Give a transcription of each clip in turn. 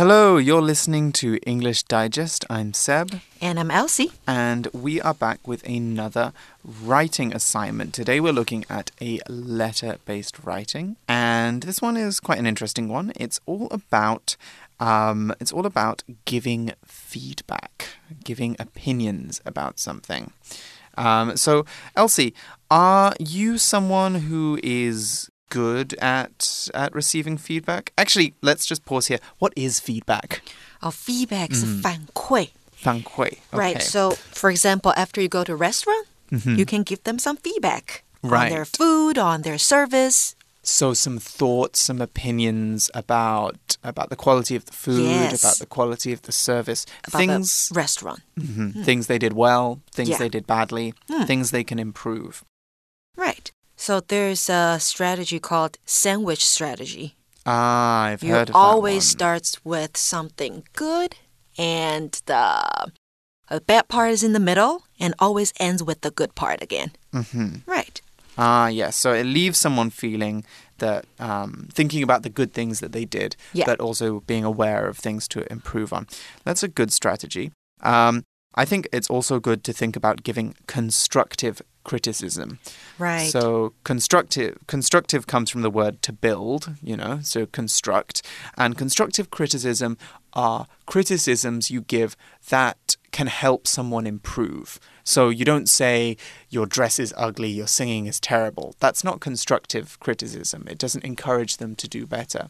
Hello, you're listening to English Digest. I'm Seb. And I'm Elsie. And we are back with another writing assignment. Today we're looking at a letter based writing. And this one is quite an interesting one. It's all about. Um, it's all about giving feedback, giving opinions about something. Um, so, Elsie, are you someone who is good at at receiving feedback? Actually, let's just pause here. What is feedback? Our feedback is 反馈. 反馈. Right. Okay. So, for example, after you go to a restaurant, Mm-hmm. you can give them some feedback on Right. their food, on their service. So some thoughts, some opinions about about the quality of the food, Yes. about the quality of the service, About things the restaurant. mhm, things they did well, things Yeah. they did badly, things they can improve. So there's a strategy called sandwich strategy. Ah, I've You heard of always starts with something good and the bad part is in the middle and always ends with the good part again. Mhm. Right. Ah, yes. So it leaves someone feeling that um, thinking about the good things that they did, Yeah. but also being aware of things to improve on. That's a good strategy. Um, I think it's also good to think about giving constructive criticism. Right. So constructive constructive comes from the word to build, you know, so construct. And constructive criticism are criticisms you give that can help someone improve. So you don't say your dress is ugly, your singing is terrible. That's not constructive criticism. It doesn't encourage them to do better.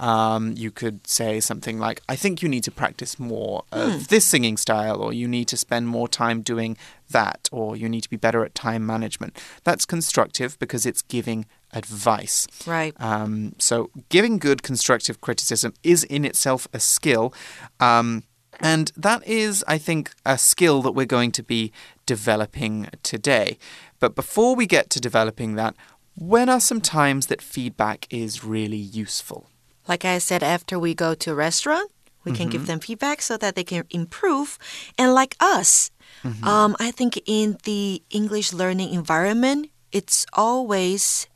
Um, you could say something like, I think you need to practice more of this singing style, or you need to spend more time doing that, or you need to be better at time management. That's constructive because it's giving advice. right. Um, so, giving good constructive criticism is in itself a skill. Um, and that is, I think, a skill that we're going to be developing today. But before we get to developing that, when are some times that feedback is really useful? Like I said, after we go to a restaurant, we can give them feedback so that they can improve. And like us, um, I think in the English learning environment, it's always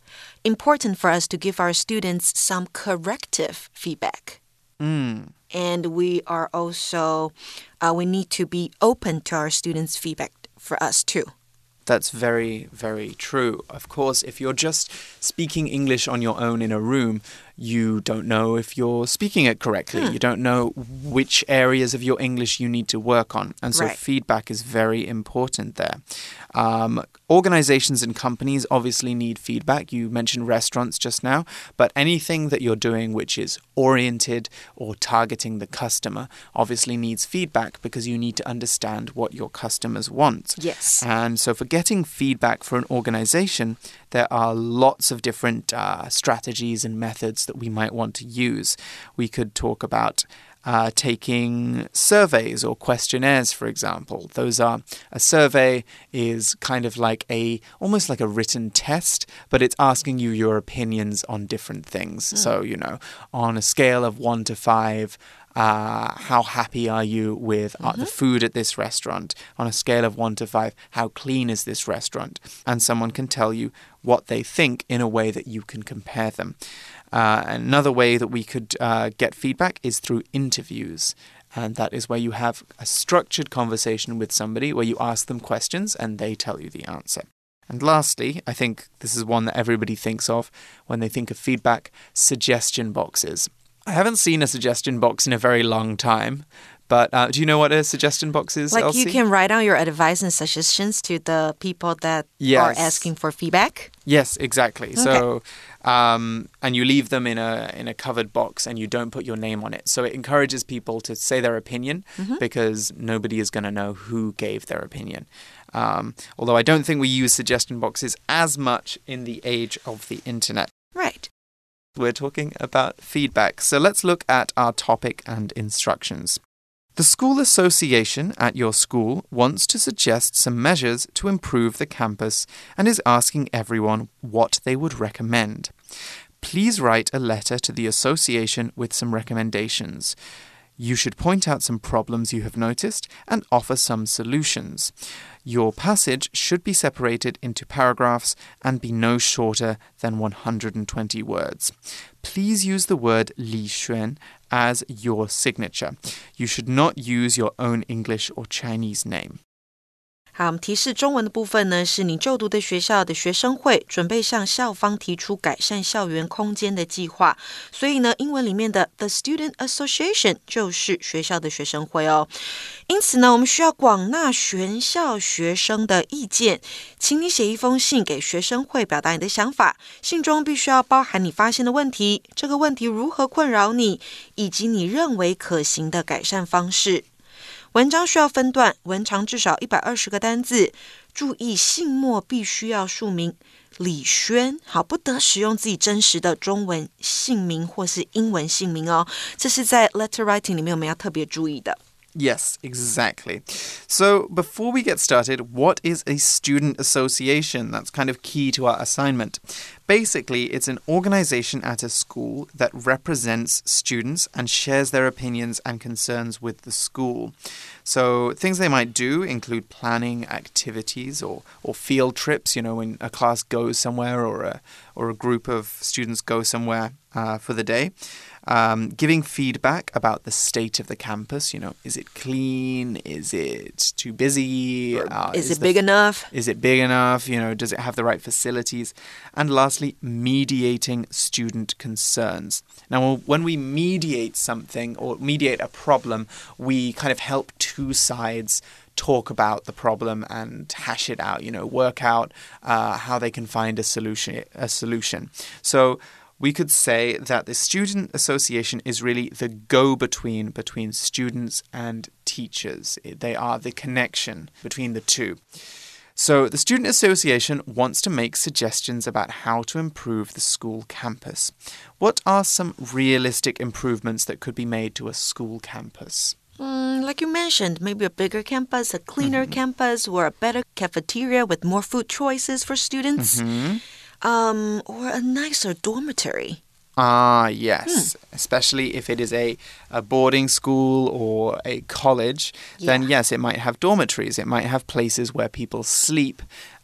important for us to give our students some corrective feedback. Mm. And we are also, uh, we need to be open to our students' feedback for us too. That's very, very true. Of course, if you're just speaking English on your own in a room, you don't know if you're speaking it correctly. You don't know which areas of your English you need to work on. And so, Right. feedback is very important there. Um, organizations and companies obviously need feedback. You mentioned restaurants just now, but anything that you're doing which is oriented or targeting the customer obviously needs feedback because you need to understand what your customers want. Yes. And so, for getting feedback for an organization, there are lots of different uh, strategies and methods that we might want to use. We could talk about uh, taking surveys or questionnaires, for example. Those are a survey is kind of like a almost like a written test, but it's asking you your opinions on different things. So, you know, on a scale of one to five, uh, how happy are you with uh, the food at this restaurant? On a scale of one to five, how clean is this restaurant? And someone can tell you what they think in a way that you can compare them. Uh, another way that we could uh, get feedback is through interviews. And that is where you have a structured conversation with somebody where you ask them questions and they tell you the answer. And lastly, I think this is one that everybody thinks of when they think of feedback suggestion boxes. I haven't seen a suggestion box in a very long time, but uh, do you know what a suggestion box is? Like Elsie? you can write down your advice and suggestions to the people that are asking for feedback. Yes, exactly. So, um, and you leave them in a in a covered box, and you don't put your name on it. So it encourages people to say their opinion because nobody is going to know who gave their opinion. Um, although I don't think we use suggestion boxes as much in the age of the internet. Right. We're talking about feedback. So let's look at our topic and instructions. The school association at your school wants to suggest some measures to improve the campus and is asking everyone what they would recommend. Please write a letter to the association with some recommendations. You should point out some problems you have noticed and offer some solutions. Your passage should be separated into paragraphs and be no shorter than 120 words. Please use the word Li Xuan as your signature. You should not use your own English or Chinese name. 好，我们提示中文的部分呢，是你就读的学校的学生会准备向校方提出改善校园空间的计划。所以呢，英文里面的 the student association 就是学校的学生会哦。因此呢，我们需要广纳全校学生的意见，请你写一封信给学生会，表达你的想法。信中必须要包含你发现的问题，这个问题如何困扰你，以及你认为可行的改善方式。文章需要分段，文长至少一百二十个单字。注意信末必须要署名李轩，好，不得使用自己真实的中文姓名或是英文姓名哦。这是在 letter writing 里面我们要特别注意的。Yes, exactly. So, before we get started, what is a student association? That's kind of key to our assignment. Basically, it's an organization at a school that represents students and shares their opinions and concerns with the school. So, things they might do include planning activities or, or field trips, you know, when a class goes somewhere or a, or a group of students go somewhere uh, for the day. Um, giving feedback about the state of the campus. You know, is it clean? Is it too busy? Uh, is, is, it big enough? Is it big enough? You know, does it have the right facilities? And lastly, mediating student concerns. Now, when we mediate something or mediate a problem, we kind of help two sides talk about the problem and hash it out. You know, work out uh, how they can find a solution. A solution. So we could say that the student association is really the go between between students and teachers. They are the connection between the two. So, the Student Association wants to make suggestions about how to improve the school campus. What are some realistic improvements that could be made to a school campus? Mm, like you mentioned, maybe a bigger campus, a cleaner mm -hmm. campus, or a better cafeteria with more food choices for students. Mm -hmm um, or a nicer dormitory. Ah, yes. Hmm. Especially if it is a, a boarding school or a college, yeah. then yes, it might have dormitories. It might have places where people sleep.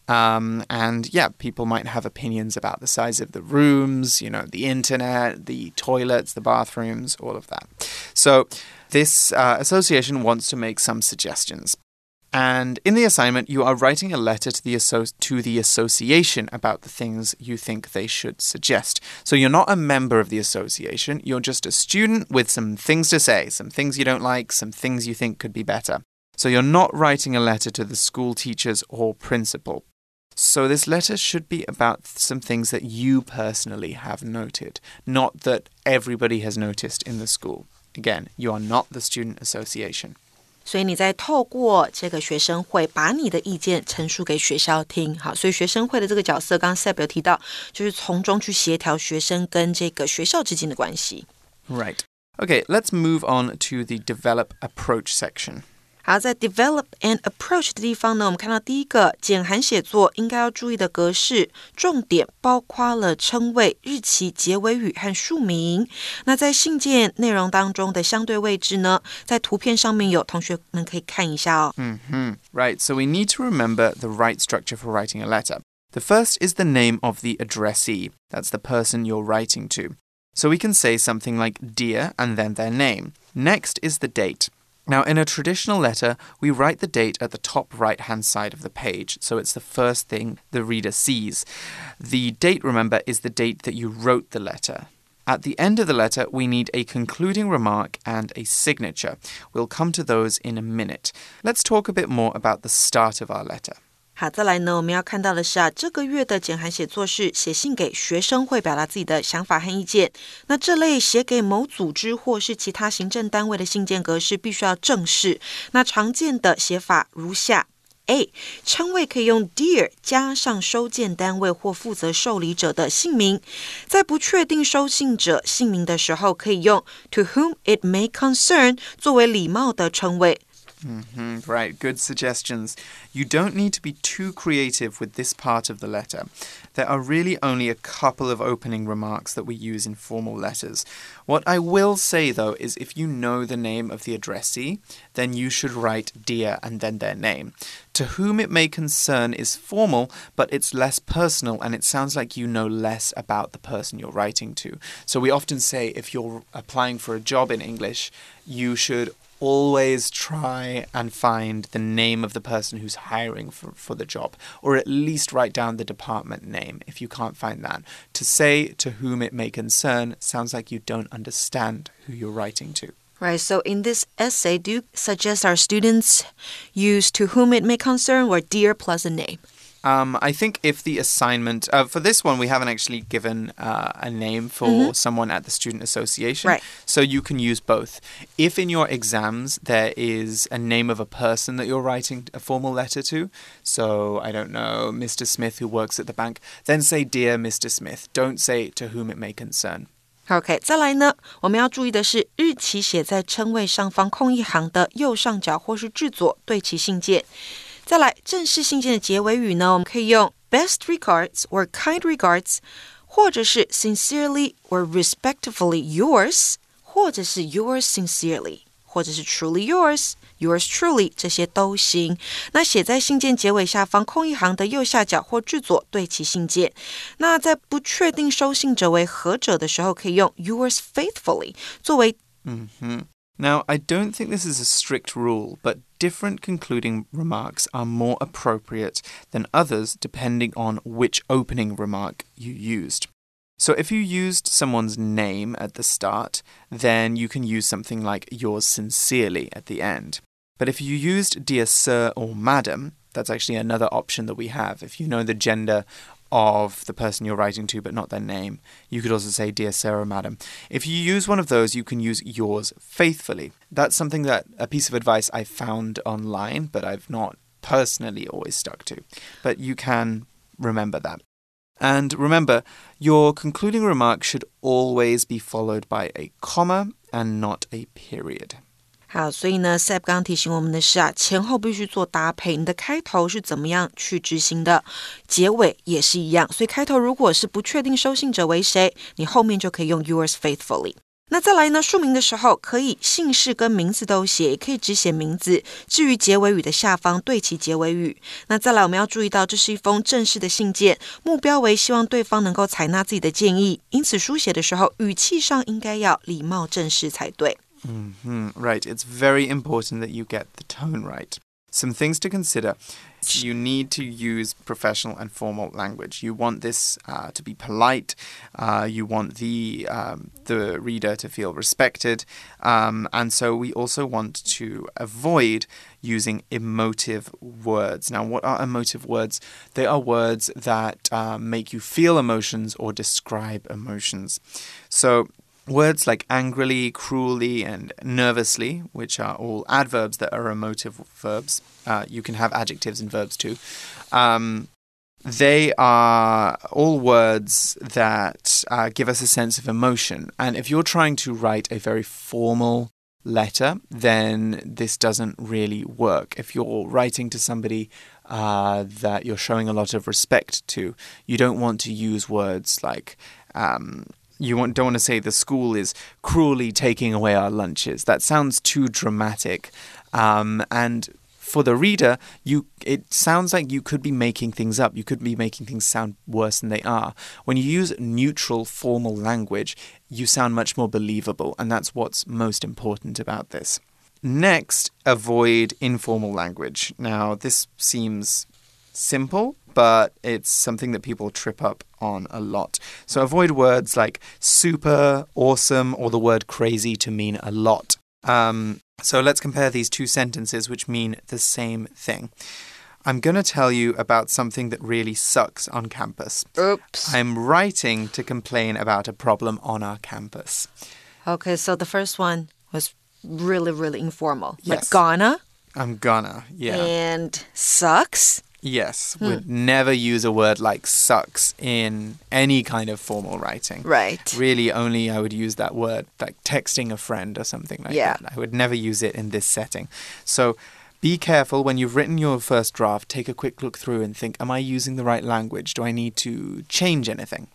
Um, and yeah, people might have opinions about the size of the rooms, you know, the internet, the toilets, the bathrooms, all of that. So, this uh, association wants to make some suggestions. And in the assignment, you are writing a letter to the, to the association about the things you think they should suggest. So you're not a member of the association, you're just a student with some things to say, some things you don't like, some things you think could be better. So you're not writing a letter to the school teachers or principal. So this letter should be about some things that you personally have noted, not that everybody has noticed in the school. Again, you are not the student association. 所以你在透过这个学生会，把你的意见陈述给学校听。好，所以学生会的这个角色，刚刚赛表提到，就是从中去协调学生跟这个学校之间的关系。Right. Okay, let's move on to the develop approach section. 好，在 develop and approach 的地方呢，我们看到第一个简函写作应该要注意的格式，重点包括了称谓、日期、结尾语和署名。那在信件内容当中的相对位置呢，在图片上面有，同学们可以看一下哦。嗯哼，Right. So we need to remember the right structure for writing a letter. The first is the name of the addressee. That's the person you're writing to. So we can say something like dear and then their name. Next is the date. Now, in a traditional letter, we write the date at the top right hand side of the page, so it's the first thing the reader sees. The date, remember, is the date that you wrote the letter. At the end of the letter, we need a concluding remark and a signature. We'll come to those in a minute. Let's talk a bit more about the start of our letter. 好，再来呢，我们要看到的是啊，这个月的简函写作是写信给学生会，表达自己的想法和意见。那这类写给某组织或是其他行政单位的信件格式必须要正式。那常见的写法如下：A. 称谓可以用 Dear 加上收件单位或负责受理者的姓名，在不确定收信者姓名的时候，可以用 To whom it may concern 作为礼貌的称谓。Mm, right, good suggestions. You don't need to be too creative with this part of the letter. There are really only a couple of opening remarks that we use in formal letters. What I will say, though, is if you know the name of the addressee, then you should write dear and then their name. To whom it may concern is formal, but it's less personal and it sounds like you know less about the person you're writing to. So we often say if you're applying for a job in English, you should always try and find the name of the person who's hiring for, for the job, or at least write down the department name if you can't find that. To say to whom it may concern sounds like you don't understand who you're writing to. Right, so in this essay, do you suggest our students use to whom it may concern or dear plus a name? Um, I think if the assignment uh, for this one, we haven't actually given uh, a name for Mm -hmm. someone at the student association, Right. so you can use both. If in your exams there is a name of a person that you're writing a formal letter to, so I don't know, Mr. Smith who works at the bank, then say dear Mr. Smith. Don't say to whom it may concern. OK，再来呢，我们要注意的是，日期写在称谓上方空一行的右上角或是至左，对齐信件。 再来，正式信件的结尾语呢，我们可以用 best regards or kind regards，或者是 sincerely or respectfully yours，或者是 yours sincerely，或者是 truly yours。Yours truly，这些都行。那写在信件结尾下方空一行的右下角或至左对齐信件。那在不确定收信者为何者的时候，可以用 Yours faithfully 作为 -hmm. Now, I don't think this is a strict rule, but different concluding remarks are more appropriate than others depending on which opening remark you used. So, if you used someone's name at the start, then you can use something like yours sincerely at the end. But if you used dear sir or madam, that's actually another option that we have. If you know the gender of the person you're writing to but not their name. You could also say, Dear Sarah, Madam. If you use one of those, you can use yours faithfully. That's something that a piece of advice I found online, but I've not personally always stuck to. But you can remember that. And remember, your concluding remark should always be followed by a comma and not a period. 好，所以呢，Seb 刚刚提醒我们的是啊，前后必须做搭配。你的开头是怎么样去执行的，结尾也是一样。所以开头如果是不确定收信者为谁，你后面就可以用 Yours faithfully。那再来呢，署名的时候可以姓氏跟名字都写，也可以只写名字。至于结尾语的下方对齐结尾语。那再来，我们要注意到，这是一封正式的信件，目标为希望对方能够采纳自己的建议，因此书写的时候语气上应该要礼貌正式才对。Mm -hmm. Right. It's very important that you get the tone right. Some things to consider. You need to use professional and formal language. You want this uh, to be polite. Uh, you want the um, the reader to feel respected, um, and so we also want to avoid using emotive words. Now, what are emotive words? They are words that uh, make you feel emotions or describe emotions. So Words like angrily, cruelly, and nervously, which are all adverbs that are emotive verbs, uh, you can have adjectives and verbs too. Um, they are all words that uh, give us a sense of emotion. And if you're trying to write a very formal letter, then this doesn't really work. If you're writing to somebody uh, that you're showing a lot of respect to, you don't want to use words like um, you want, don't want to say the school is cruelly taking away our lunches. That sounds too dramatic. Um, and for the reader, you it sounds like you could be making things up. You could be making things sound worse than they are. When you use neutral, formal language, you sound much more believable, and that's what's most important about this. Next, avoid informal language. Now, this seems simple, but it's something that people trip up on a lot. So avoid words like super, awesome, or the word crazy to mean a lot. Um, so let's compare these two sentences which mean the same thing. I'm going to tell you about something that really sucks on campus. Oops. I'm writing to complain about a problem on our campus. Okay, so the first one was really, really informal. Yes. Like gonna. I'm gonna, yeah. And sucks. Yes, would never use a word like sucks in any kind of formal writing. Right. Really, only I would use that word like texting a friend or something like Yeah. that. I would never use it in this setting. So be careful when you've written your first draft, take a quick look through and think, am I using the right language? Do I need to change anything?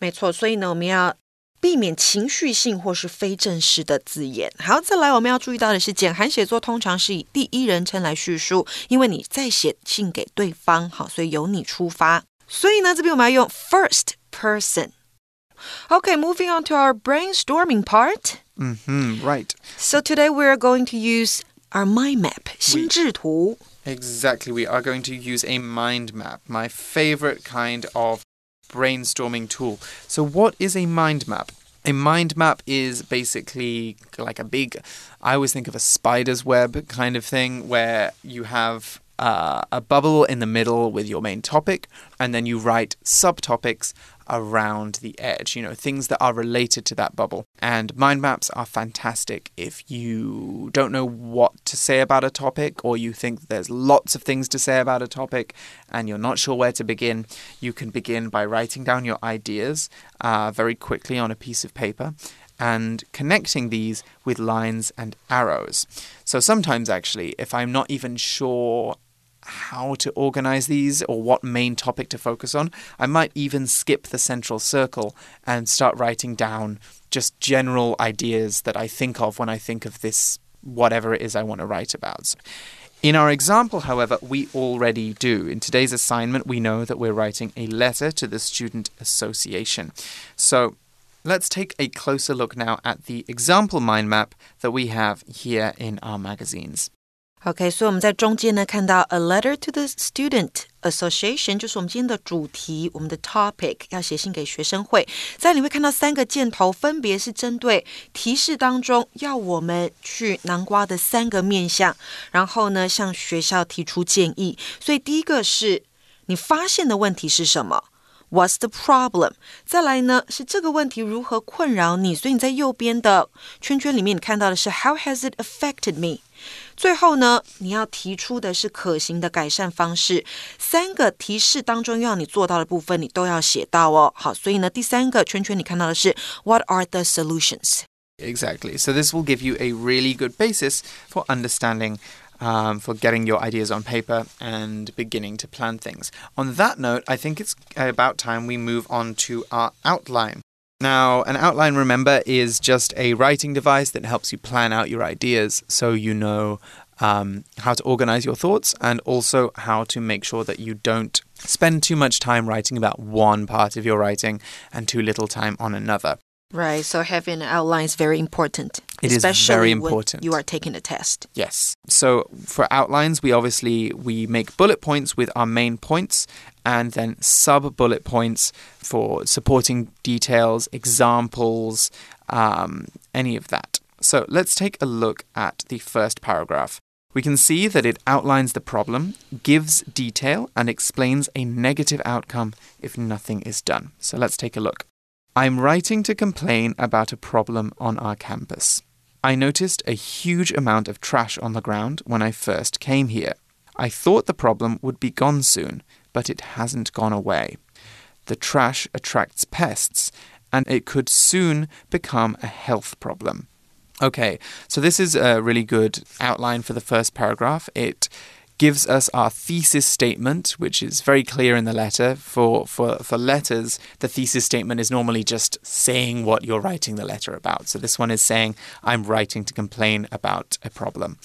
没错，所以呢，我们要 避免情绪性或是非正式的字眼。好，再来我们要注意到的是，简函写作通常是以第一人称来叙述，因为你在写信给对方，好，所以由你出发。所以呢，这边我们要用 first person。Okay, moving on to our brainstorming part. hmm right. So today we are going to use our mind map 心智图。Exactly. We are going to use a mind map, my favorite kind of brainstorming tool. So, what is a mind map? A mind map is basically like a big, I always think of a spider's web kind of thing where you have uh, a bubble in the middle with your main topic, and then you write subtopics around the edge, you know, things that are related to that bubble. And mind maps are fantastic if you don't know what to say about a topic or you think there's lots of things to say about a topic and you're not sure where to begin. You can begin by writing down your ideas uh, very quickly on a piece of paper and connecting these with lines and arrows. So sometimes, actually, if I'm not even sure how to organize these or what main topic to focus on, I might even skip the central circle and start writing down just general ideas that I think of when I think of this, whatever it is I want to write about. In our example, however, we already do. In today's assignment, we know that we're writing a letter to the Student Association. So let's take a closer look now at the example mind map that we have here in our magazines. OK，所以我们在中间呢看到 a letter to the student association，就是我们今天的主题，我们的 topic 要写信给学生会。在你会看到三个箭头，分别是针对提示当中要我们去南瓜的三个面向，然后呢向学校提出建议。所以第一个是你发现的问题是什么？What's the problem？再来呢是这个问题如何困扰你？所以你在右边的圈圈里面，你看到的是 How has it affected me？ 最后呢，你要提出的是可行的改善方式。三个提示当中要你做到的部分，你都要写到哦。好，所以呢，第三个圈圈你看到的是 What are the solutions？ Exactly. So this will give you a really good basis for understanding, um, for getting your ideas on paper and beginning to plan things. On that note, I think it's about time we move on to our outline. Now, an outline, remember, is just a writing device that helps you plan out your ideas so you know um, how to organize your thoughts and also how to make sure that you don't spend too much time writing about one part of your writing and too little time on another. Right. So having an outline is very important. It is especially very when important. you are taking a test. Yes. So for outlines, we obviously we make bullet points with our main points and then sub bullet points for supporting details, examples, um, any of that. So let's take a look at the first paragraph. We can see that it outlines the problem, gives detail, and explains a negative outcome if nothing is done. So let's take a look. I'm writing to complain about a problem on our campus. I noticed a huge amount of trash on the ground when I first came here. I thought the problem would be gone soon, but it hasn't gone away. The trash attracts pests, and it could soon become a health problem. Okay, so this is a really good outline for the first paragraph. It gives us our thesis statement, which is very clear in the letter. For, for, for letters, the thesis statement is normally just saying what you're writing the letter about. So this one is saying, I'm writing to complain about a problem.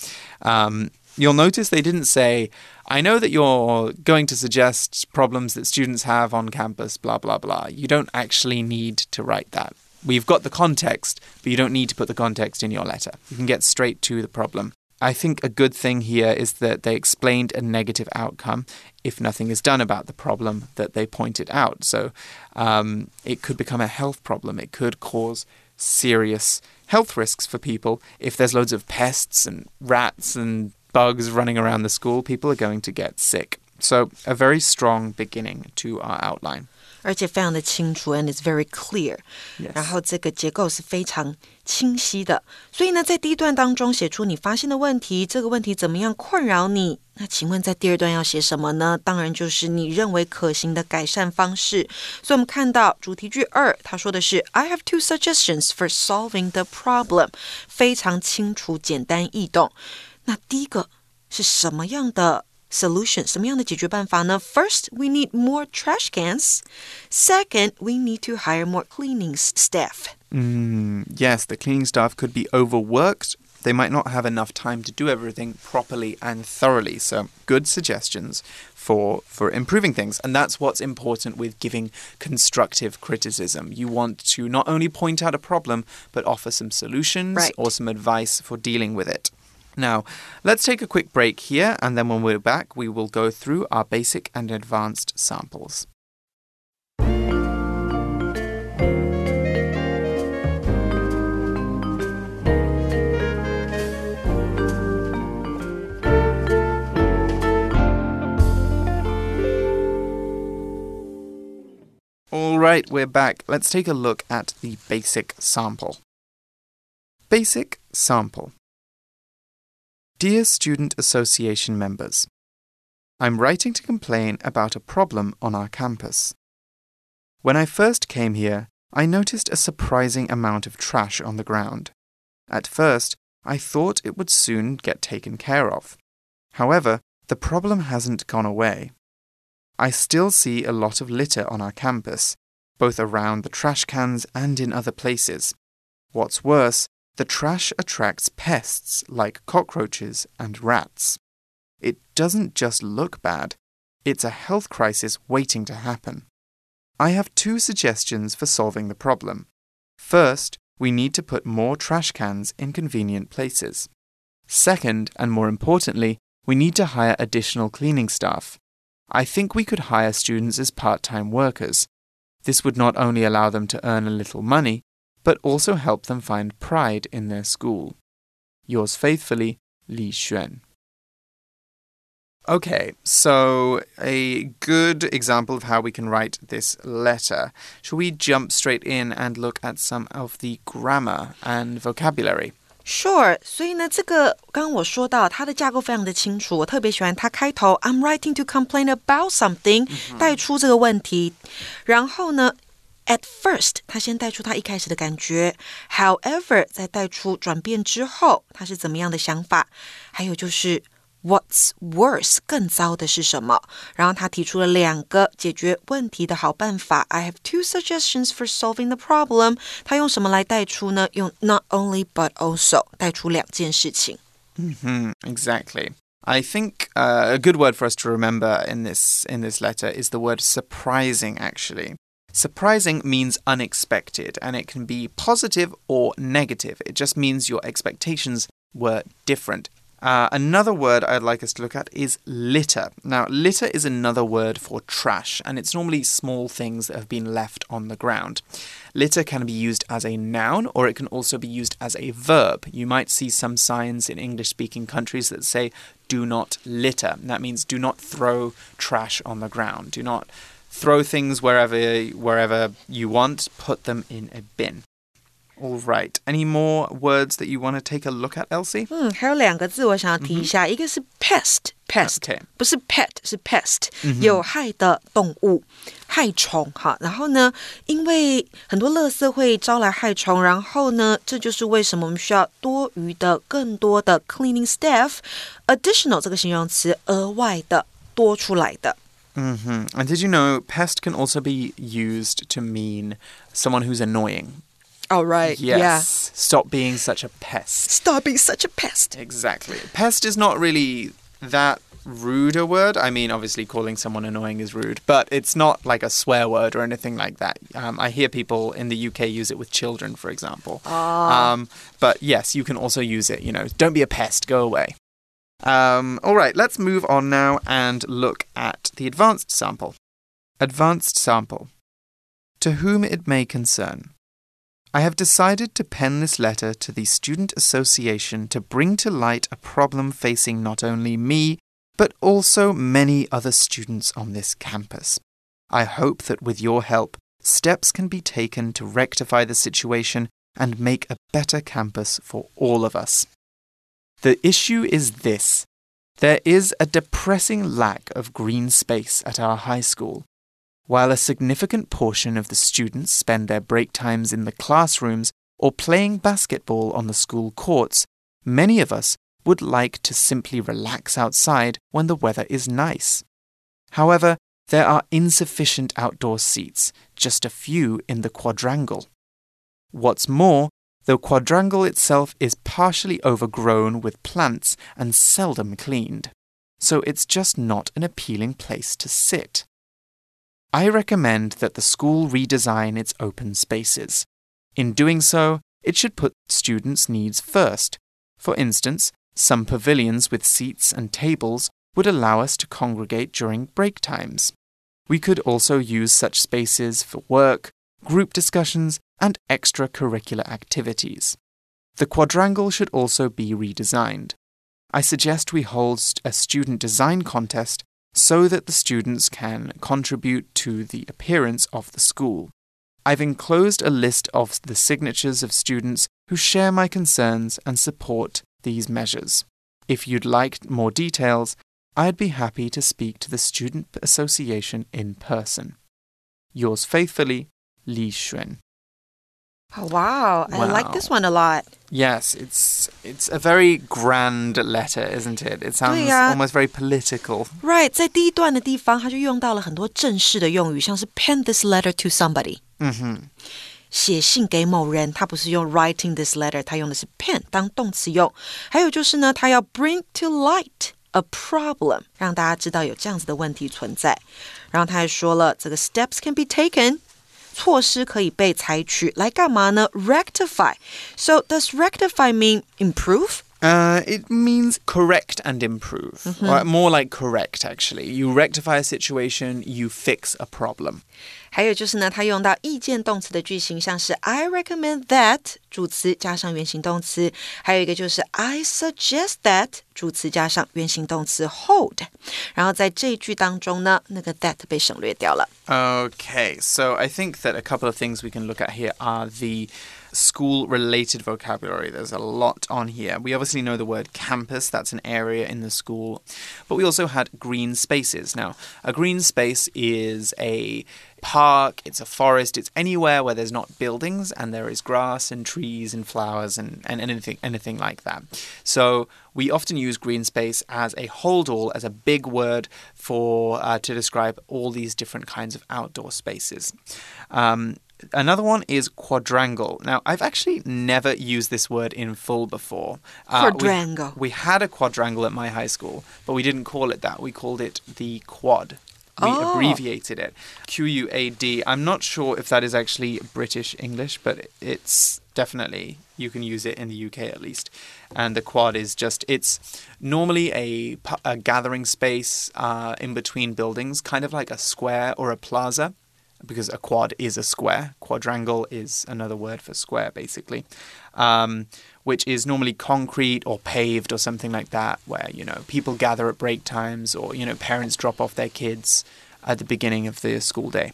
Um, you'll notice they didn't say, I know that you're going to suggest problems that students have on campus, blah, blah, blah. You don't actually need to write that. We've got the context, but you don't need to put the context in your letter. You can get straight to the problem. I think a good thing here is that they explained a negative outcome if nothing is done about the problem that they pointed out. So um, it could become a health problem. It could cause serious health risks for people if there's loads of pests and rats and bugs running around the school. People are going to get sick. So a very strong beginning to our outline. 而且非常的清楚，and it's very clear。 Yes. 然后这个结构是非常 清晰的。所以呢，在第一段当中写出你发现的问题，这个问题怎么样困扰你？那请问在第二段要写什么呢？当然就是你认为可行的改善方式。所以我们看到主题句二，他说的是 "I have two suggestions for solving the problem"，非常清楚、简单易懂。那第一个是什么样的 solution？什么样的解决办法呢？First, we need more trash cans. Second, we need to hire more cleaning staff. Mm, yes, the cleaning staff could be overworked. They might not have enough time to do everything properly and thoroughly. So, good suggestions for for improving things. And that's what's important with giving constructive criticism. You want to not only point out a problem, but offer some solutions Right. or some advice for dealing with it. now, let's take a quick break here, and then when we're back, we will go through our basic and advanced samples. All right, we're back. Let's take a look at the basic sample. Basic sample. Dear Student Association members, I'm writing to complain about a problem on our campus. When I first came here, I noticed a surprising amount of trash on the ground. At first, I thought it would soon get taken care of. However, the problem hasn't gone away. I still see a lot of litter on our campus, both around the trash cans and in other places. What's worse, the trash attracts pests like cockroaches and rats. It doesn't just look bad, it's a health crisis waiting to happen. I have two suggestions for solving the problem. First, we need to put more trash cans in convenient places. Second, and more importantly, we need to hire additional cleaning staff. I think we could hire students as part time workers. This would not only allow them to earn a little money, but also help them find pride in their school. Yours faithfully, Li Xuan. Okay, so a good example of how we can write this letter. Shall we jump straight in and look at some of the grammar and vocabulary? Sure，所以呢，这个刚刚我说到它的架构非常的清楚，我特别喜欢它开头 I'm writing to complain about something，、带出这个问题。然后呢 ，at first，它先带出它一开始的感觉，however，再带出转变之后它是怎么样的想法，还有就是 What's worse？更糟的是什么？然后他提出了两个解决问题的好办法。I have two suggestions for solving the problem。他用什么来带出呢？用 not only but also 带出两件事情。 Hmm, exactly. I think uh, a good word for us to remember in this in this letter is the word surprising. Actually, surprising means unexpected, and it can be positive or negative. It just means your expectations were different. Uh, another word I'd like us to look at is litter. Now, litter is another word for trash, and it's normally small things that have been left on the ground. Litter can be used as a noun or it can also be used as a verb. You might see some signs in English speaking countries that say, do not litter. That means do not throw trash on the ground. Do not throw things wherever, wherever you want, put them in a bin. All right. Any more words that you want to take a look at, Elsie? 嗯，还有两个字我想要提一下，一个是 pest，pest，、 Okay. 不是 pet，是 pest，、有害的动物，害虫哈。然后呢，因为很多垃圾会招来害虫，然后呢，这就是为什么我们需要多余的、更多的 cleaning staff。additional 这个形容词，额外的、多出来的。 Hmm And did you know pest can also be used to mean someone who's annoying? Oh, right. Yes. yeah. Stop being such a pest. Stop being such a pest. Exactly. Pest is not really that rude a word. I mean, obviously, calling someone annoying is rude, but it's not like a swear word or anything like that. Um, I hear people in the UK use it with children, for example. Um, but yes, you can also use it. You know, don't be a pest. Go away. Um, all right, let's move on now and look at the advanced sample. Advanced sample. To whom it may concern. I have decided to pen this letter to the Student Association to bring to light a problem facing not only me, but also many other students on this campus. I hope that with your help, steps can be taken to rectify the situation and make a better campus for all of us. The issue is this there is a depressing lack of green space at our high school. While a significant portion of the students spend their break times in the classrooms or playing basketball on the school courts, many of us would like to simply relax outside when the weather is nice. However, there are insufficient outdoor seats, just a few in the quadrangle. What's more, the quadrangle itself is partially overgrown with plants and seldom cleaned, so it's just not an appealing place to sit. I recommend that the school redesign its open spaces. In doing so, it should put students' needs first. For instance, some pavilions with seats and tables would allow us to congregate during break times. We could also use such spaces for work, group discussions, and extracurricular activities. The quadrangle should also be redesigned. I suggest we hold a student design contest so that the students can contribute to the appearance of the school. I've enclosed a list of the signatures of students who share my concerns and support these measures. If you'd like more details, I'd be happy to speak to the Student Association in person. Yours faithfully, Li Xuan. Oh, wow, I like this one a lot. Yes, it's it's a very grand letter, isn't it? It sounds almost very political. Right，在第一段的地方，他就用到了很多正式的用语，像是 pen this letter to somebody。嗯哼。写信给某人，他不是用 writing this letter，他用的是 pen 当动词用。还有就是呢，他要 bring to light a problem，让大家知道有这样子的问题存在。然后他还说了，这个 steps can be taken 措施可以被采取来干嘛呢？Rectify. So does rectify mean improve? Uh, it means correct and improve. Mm -hmm. more like correct, actually. You rectify a situation, you fix a problem. 还有就是呢，它用到意见动词的句型，像是 I recommend that 主词加上原形动词，还有一个就是 I suggest that 主词加上原形动词 hold。然后在这一句当中呢，那个 that 被省略掉了。Okay, so I think that a couple of things we can look at here are the school related vocabulary. There's a lot on here. We obviously know the word campus, that's an area in the school, but we also had green spaces. Now, a green space is a park, it's a forest, it's anywhere where there's not buildings and there is grass and trees and flowers and, and anything anything like that. So we often use green space as a hold all, as a big word for uh, to describe all these different kinds of outdoor spaces. Um, Another one is quadrangle. Now, I've actually never used this word in full before. Uh, quadrangle. We, we, had a quadrangle at my high school, but we didn't call it that. We called it the quad. We oh. abbreviated it Q U A D. I'm not sure if that is actually British English, but it's definitely you can use it in the UK at least. And the quad is just it's normally a, a gathering space uh, in between buildings, kind of like a square or a plaza because a quad is a square. Quadrangle is another word for square, basically, um, which is normally concrete or paved or something like that, where you know people gather at break times or you know parents drop off their kids at the beginning of the school day.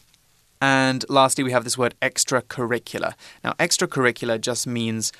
And lastly, we have this word extracurricular. Now, extracurricular just means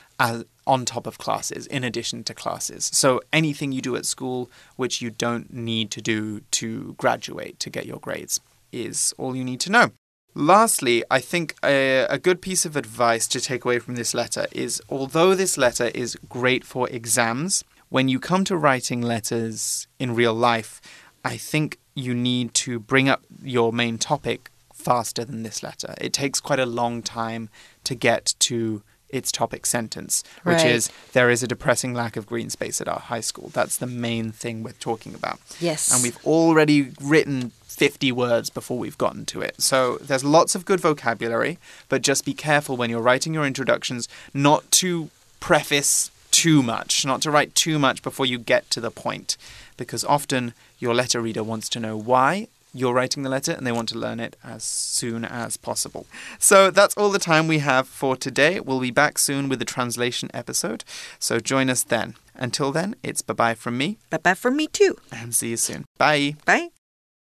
on top of classes, in addition to classes. So anything you do at school which you don't need to do to graduate to get your grades is all you need to know. Lastly, I think a, a, good piece of advice to take away from this letter is although this letter is great for exams, when you come to writing letters in real life, I think you need to bring up your main topic faster than this letter. It takes quite a long time to get to its topic sentence, which right. is there is a depressing lack of green space at our high school. That's the main thing we're talking about. Yes. And we've already written 50 words before we've gotten to it. So there's lots of good vocabulary, but just be careful when you're writing your introductions not to preface too much, not to write too much before you get to the point, because often your letter reader wants to know why you're writing the letter and they want to learn it as soon as possible. So that's all the time we have for today. We'll be back soon with the translation episode, so join us then. Until then, it's bye bye from me. Bye bye from me too. And see you soon. Bye. Bye.